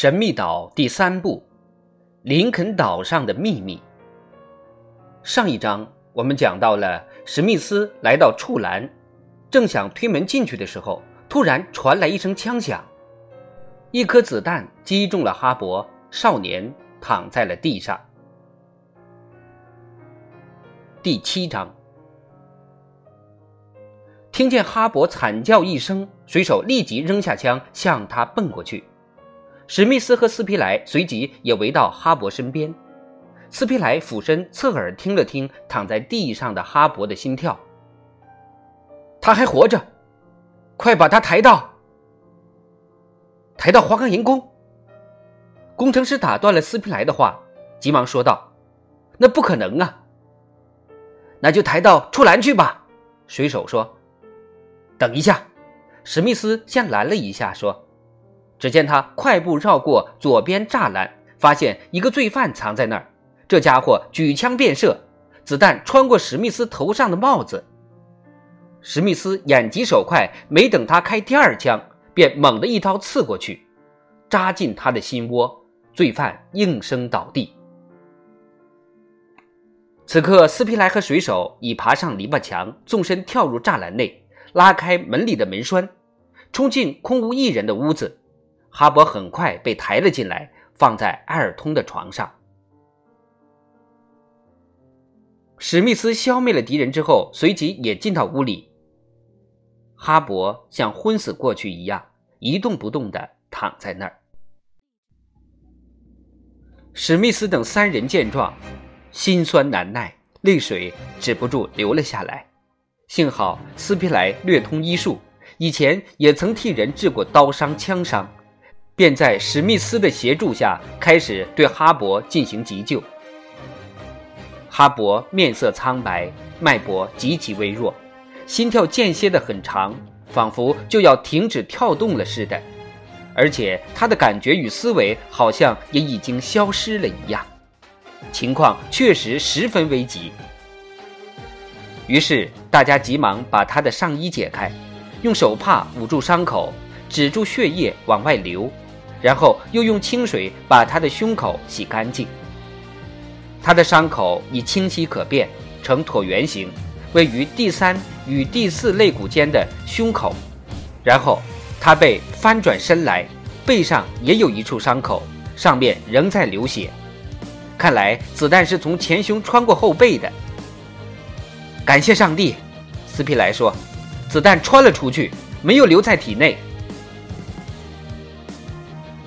神秘岛第三部：林肯岛上的秘密。上一章我们讲到了史密斯来到处栏，正想推门进去的时候，突然传来一声枪响，一颗子弹击中了哈勃，少年躺在了地上。第七章，听见哈勃惨叫一声，水手立即扔下枪向他奔过去。史密斯和斯皮莱随即也围到哈勃身边。斯皮莱俯身侧耳听了听躺在地上的哈勃的心跳。他还活着，快把他抬到抬到花岗岩宫。工程师打断了斯皮莱的话，急忙说道：“那不可能啊！那就抬到出栏去吧。”水手说：“等一下。”史密斯先拦了一下，说。只见他快步绕过左边栅栏，发现一个罪犯藏在那儿。这家伙举枪便射，子弹穿过史密斯头上的帽子。史密斯眼疾手快，没等他开第二枪，便猛地一刀刺过去，扎进他的心窝。罪犯应声倒地。此刻，斯皮莱和水手已爬上篱笆墙，纵身跳入栅栏内，拉开门里的门栓，冲进空无一人的屋子。哈勃很快被抬了进来，放在埃尔通的床上。史密斯消灭了敌人之后，随即也进到屋里。哈勃像昏死过去一样，一动不动的躺在那儿。史密斯等三人见状，心酸难耐，泪水止不住流了下来。幸好斯皮莱略通医术，以前也曾替人治过刀伤、枪伤。便在史密斯的协助下，开始对哈勃进行急救。哈勃面色苍白，脉搏极其微弱，心跳间歇的很长，仿佛就要停止跳动了似的。而且他的感觉与思维好像也已经消失了一样，情况确实十分危急。于是大家急忙把他的上衣解开，用手帕捂住伤口，止住血液往外流。然后又用清水把他的胸口洗干净。他的伤口已清晰可辨，呈椭圆形，位于第三与第四肋骨间的胸口。然后他被翻转身来，背上也有一处伤口，上面仍在流血。看来子弹是从前胸穿过后背的。感谢上帝，斯皮莱说，子弹穿了出去，没有留在体内。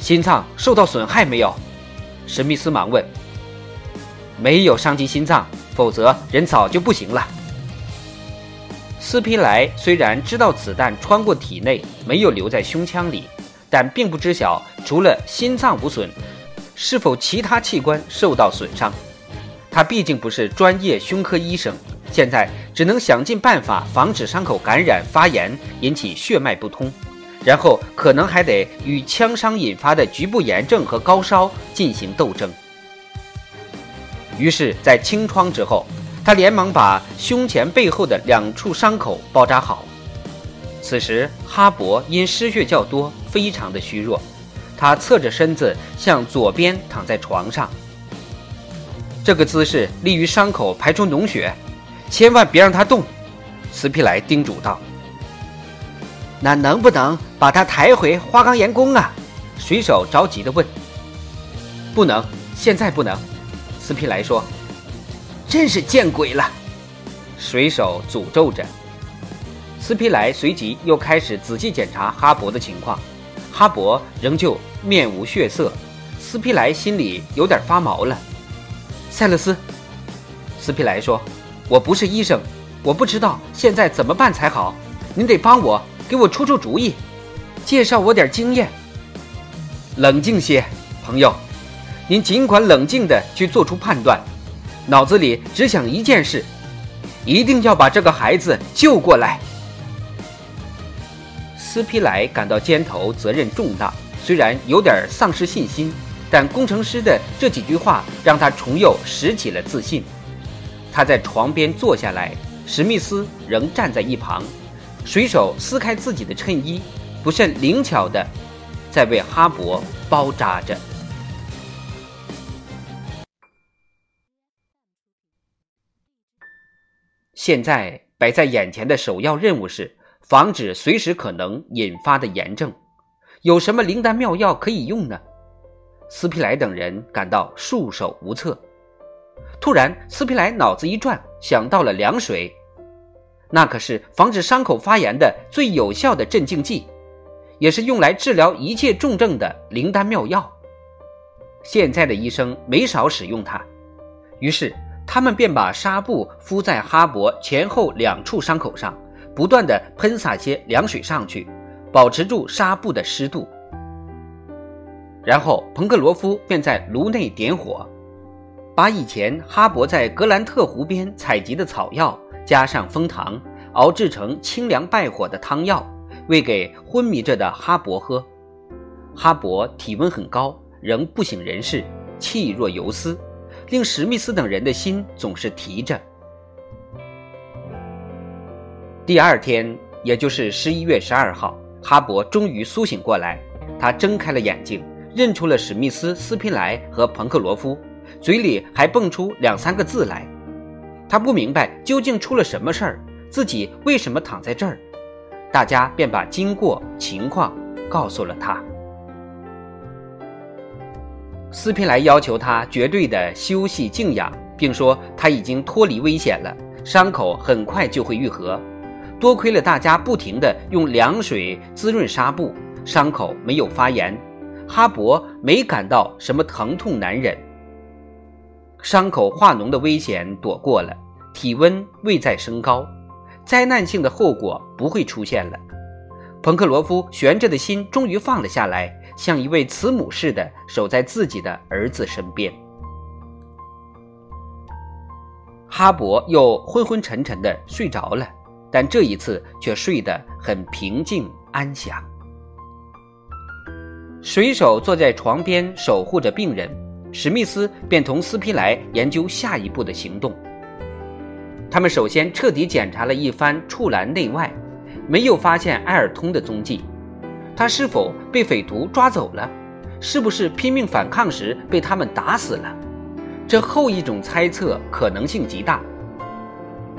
心脏受到损害没有？史密斯忙问。没有伤及心脏，否则人早就不行了。斯皮莱虽然知道子弹穿过体内，没有留在胸腔里，但并不知晓除了心脏无损，是否其他器官受到损伤。他毕竟不是专业胸科医生，现在只能想尽办法防止伤口感染发炎，引起血脉不通。然后可能还得与枪伤引发的局部炎症和高烧进行斗争。于是，在清创之后，他连忙把胸前背后的两处伤口包扎好。此时，哈勃因失血较多，非常的虚弱，他侧着身子向左边躺在床上。这个姿势利于伤口排出脓血，千万别让他动。斯皮莱叮嘱道。那能不能把他抬回花岗岩宫啊？水手着急地问。不能，现在不能。斯皮莱说：“真是见鬼了！”水手诅咒着。斯皮莱随即又开始仔细检查哈勃的情况。哈勃仍旧面无血色。斯皮莱心里有点发毛了。塞勒斯，斯皮莱说：“我不是医生，我不知道现在怎么办才好。您得帮我。”给我出出主意，介绍我点经验。冷静些，朋友，您尽管冷静的去做出判断，脑子里只想一件事：一定要把这个孩子救过来。斯皮莱感到肩头责任重大，虽然有点丧失信心，但工程师的这几句话让他重又拾起了自信。他在床边坐下来，史密斯仍站在一旁。水手撕开自己的衬衣，不甚灵巧的在为哈勃包扎着。现在摆在眼前的首要任务是防止随时可能引发的炎症。有什么灵丹妙药可以用呢？斯皮莱等人感到束手无策。突然，斯皮莱脑子一转，想到了凉水。那可是防止伤口发炎的最有效的镇静剂，也是用来治疗一切重症的灵丹妙药。现在的医生没少使用它，于是他们便把纱布敷在哈勃前后两处伤口上，不断的喷洒些凉水上去，保持住纱布的湿度。然后彭克罗夫便在炉内点火，把以前哈勃在格兰特湖边采集的草药。加上蜂糖，熬制成清凉败火的汤药，喂给昏迷着的哈勃喝。哈勃体温很高，仍不省人事，气若游丝，令史密斯等人的心总是提着。第二天，也就是十一月十二号，哈勃终于苏醒过来，他睁开了眼睛，认出了史密斯、斯皮莱和彭克罗夫，嘴里还蹦出两三个字来。他不明白究竟出了什么事儿，自己为什么躺在这儿？大家便把经过情况告诉了他。斯皮莱要求他绝对的休息静养，并说他已经脱离危险了，伤口很快就会愈合。多亏了大家不停的用凉水滋润纱布，伤口没有发炎，哈勃没感到什么疼痛难忍。伤口化脓的危险躲过了，体温未再升高，灾难性的后果不会出现了。彭克罗夫悬着的心终于放了下来，像一位慈母似的守在自己的儿子身边。哈勃又昏昏沉沉的睡着了，但这一次却睡得很平静安详。水手坐在床边守护着病人。史密斯便同斯皮莱研究下一步的行动。他们首先彻底检查了一番处栏内外，没有发现埃尔通的踪迹。他是否被匪徒抓走了？是不是拼命反抗时被他们打死了？这后一种猜测可能性极大。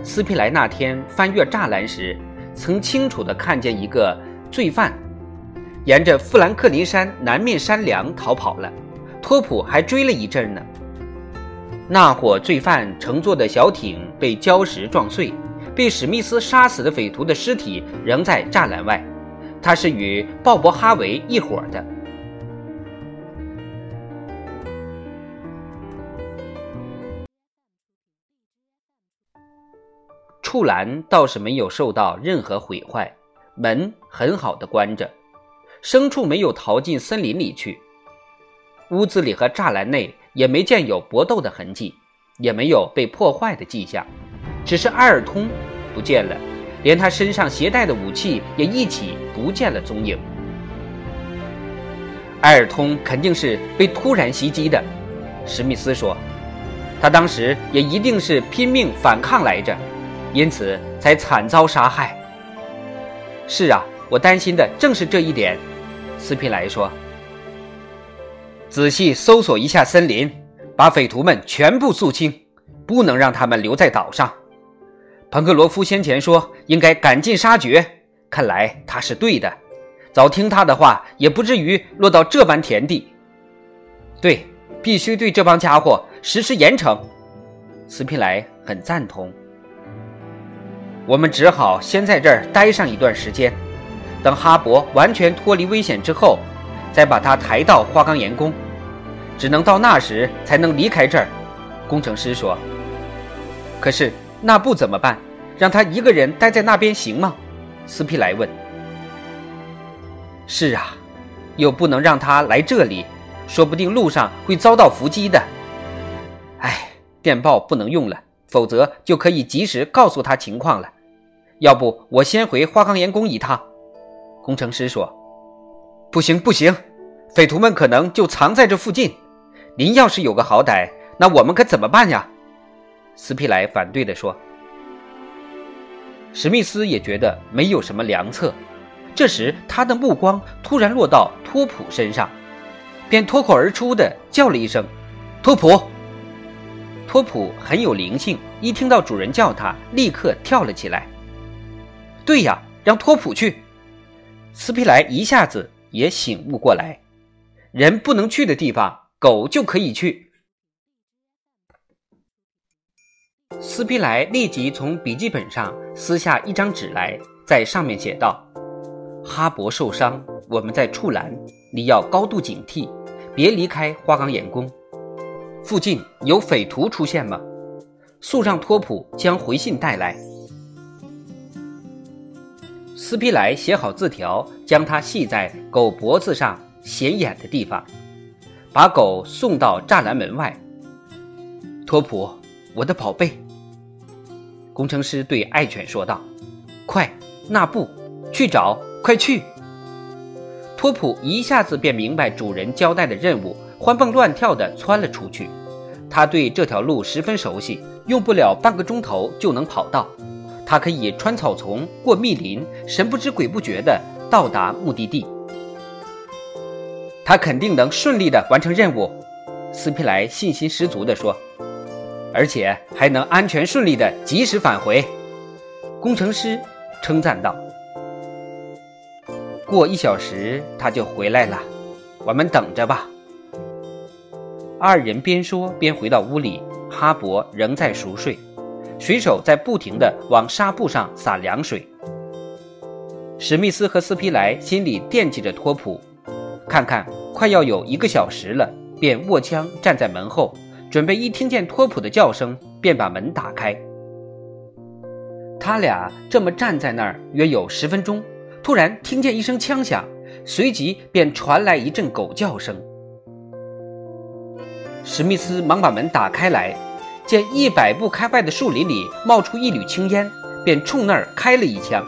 斯皮莱那天翻越栅栏时，曾清楚地看见一个罪犯沿着富兰克林山南面山梁逃跑了。托普还追了一阵呢。那伙罪犯乘坐的小艇被礁石撞碎，被史密斯杀死的匪徒的尸体仍在栅栏外。他是与鲍勃·哈维一伙的。处栏倒是没有受到任何毁坏，门很好的关着，牲畜没有逃进森林里去。屋子里和栅栏内也没见有搏斗的痕迹，也没有被破坏的迹象，只是埃尔通不见了，连他身上携带的武器也一起不见了踪影。埃尔通肯定是被突然袭击的，史密斯说，他当时也一定是拼命反抗来着，因此才惨遭杀害。是啊，我担心的正是这一点，斯皮莱说。仔细搜索一下森林，把匪徒们全部肃清，不能让他们留在岛上。彭克罗夫先前说应该赶尽杀绝，看来他是对的。早听他的话，也不至于落到这般田地。对，必须对这帮家伙实施严惩。斯皮莱很赞同。我们只好先在这儿待上一段时间，等哈勃完全脱离危险之后。再把他抬到花岗岩宫，只能到那时才能离开这儿。工程师说：“可是那不怎么办？让他一个人待在那边行吗？”斯皮莱问。“是啊，又不能让他来这里，说不定路上会遭到伏击的。哎，电报不能用了，否则就可以及时告诉他情况了。要不我先回花岗岩宫一趟。”工程师说。不行不行，匪徒们可能就藏在这附近。您要是有个好歹，那我们可怎么办呀？斯皮莱反对地说。史密斯也觉得没有什么良策。这时，他的目光突然落到托普身上，便脱口而出的叫了一声：“托普！”托普很有灵性，一听到主人叫他，立刻跳了起来。对呀，让托普去。斯皮莱一下子也醒悟过来，人不能去的地方，狗就可以去。斯皮莱立即从笔记本上撕下一张纸来，在上面写道：“哈勃受伤，我们在处栏，你要高度警惕，别离开花岗岩宫。附近有匪徒出现吗？速让托普将回信带来。”斯皮莱写好字条，将它系在狗脖子上显眼的地方，把狗送到栅栏门外。托普，我的宝贝。工程师对爱犬说道：“快，纳布，去找，快去！”托普一下子便明白主人交代的任务，欢蹦乱跳地窜了出去。他对这条路十分熟悉，用不了半个钟头就能跑到。他可以穿草丛、过密林，神不知鬼不觉地到达目的地。他肯定能顺利地完成任务，斯皮莱信心十足地说。而且还能安全顺利的及时返回，工程师称赞道：“过一小时他就回来了，我们等着吧。”二人边说边回到屋里，哈勃仍在熟睡，水手在不停地往纱布上洒凉水。史密斯和斯皮莱心里惦记着托普，看看快要有一个小时了，便握枪站在门后。准备一听见托普的叫声，便把门打开。他俩这么站在那儿约有十分钟，突然听见一声枪响，随即便传来一阵狗叫声。史密斯忙把门打开来，见一百步开外的树林里冒出一缕青烟，便冲那儿开了一枪。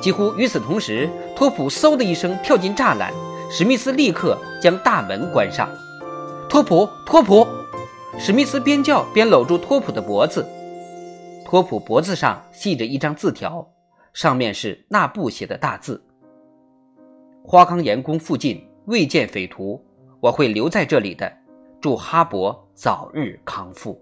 几乎与此同时，托普嗖的一声跳进栅栏，史密斯立刻将大门关上。托普，托普！史密斯边叫边搂住托普的脖子，托普脖子上系着一张字条，上面是纳布写的大字：“花岗岩宫附近未见匪徒，我会留在这里的。祝哈勃早日康复。”